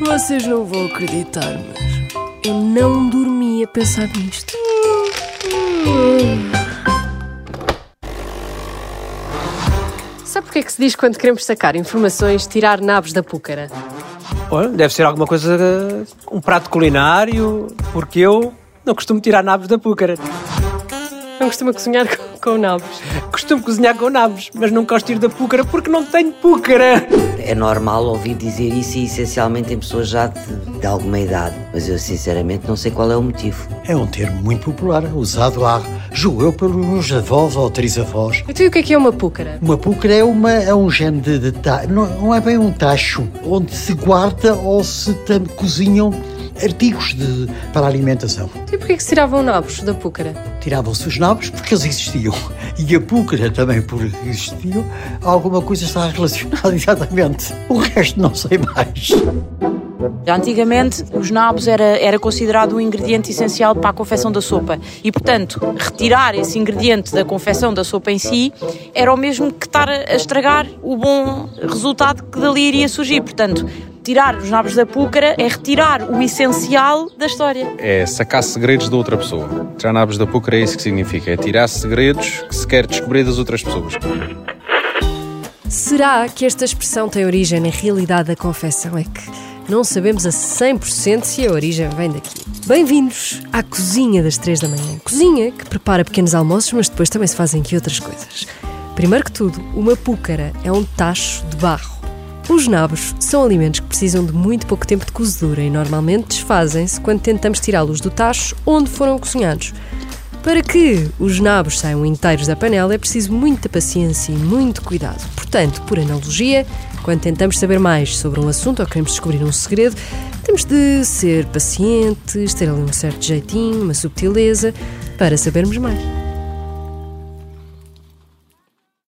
Vocês não vão acreditar, mas eu não dormi a pensar nisto. Sabe porque é que se diz quando queremos sacar informações, tirar nabos da púcara? Olha, deve ser alguma coisa, um prato culinário, porque eu não costumo tirar nabos da púcara. Não costuma cozinhar com, com nabos. Costumo cozinhar com nabos, mas não gosto de ir da púcara porque não tenho púcara. É normal ouvir dizer isso e essencialmente em pessoas já de, de alguma idade, mas eu sinceramente não sei qual é o motivo. É um termo muito popular, usado há, julgo eu, pelos avós ou trisavós. Então e o que é que é uma púcara? Uma púcara é, uma, é um género de, de ta- não, não é bem um tacho, onde se guarda ou se tam- cozinham artigos de, para a alimentação. E porquê que se tiravam nabos da púcara? Tiravam-se os nabos porque eles existiam. E a púcara também por existiam. Alguma coisa está relacionada exatamente. O resto não sei mais. Antigamente, os nabos era, era considerado um ingrediente essencial para a confecção da sopa e, portanto, retirar esse ingrediente da confecção da sopa em si era o mesmo que estar a estragar o bom resultado que dali iria surgir. Portanto, tirar os nabos da púcara é retirar o essencial da história. É sacar segredos da outra pessoa. Tirar nabos da púcara é isso que significa. É tirar segredos que se quer descobrir das outras pessoas. Será que esta expressão tem origem na realidade da confecção? É que não sabemos a 100% se a origem vem daqui. Bem-vindos à cozinha das 3 da manhã. Cozinha que prepara pequenos almoços, mas depois também se fazem aqui outras coisas. Primeiro que tudo, uma púcara é um tacho de barro. Os nabos são alimentos que precisam de muito pouco tempo de cozedura e normalmente desfazem-se quando tentamos tirá-los do tacho onde foram cozinhados. Para que os nabos saiam inteiros da panela é preciso muita paciência e muito cuidado. Portanto, por analogia, quando tentamos saber mais sobre um assunto ou queremos descobrir um segredo, temos de ser pacientes, ter ali um certo jeitinho, uma subtileza, para sabermos mais.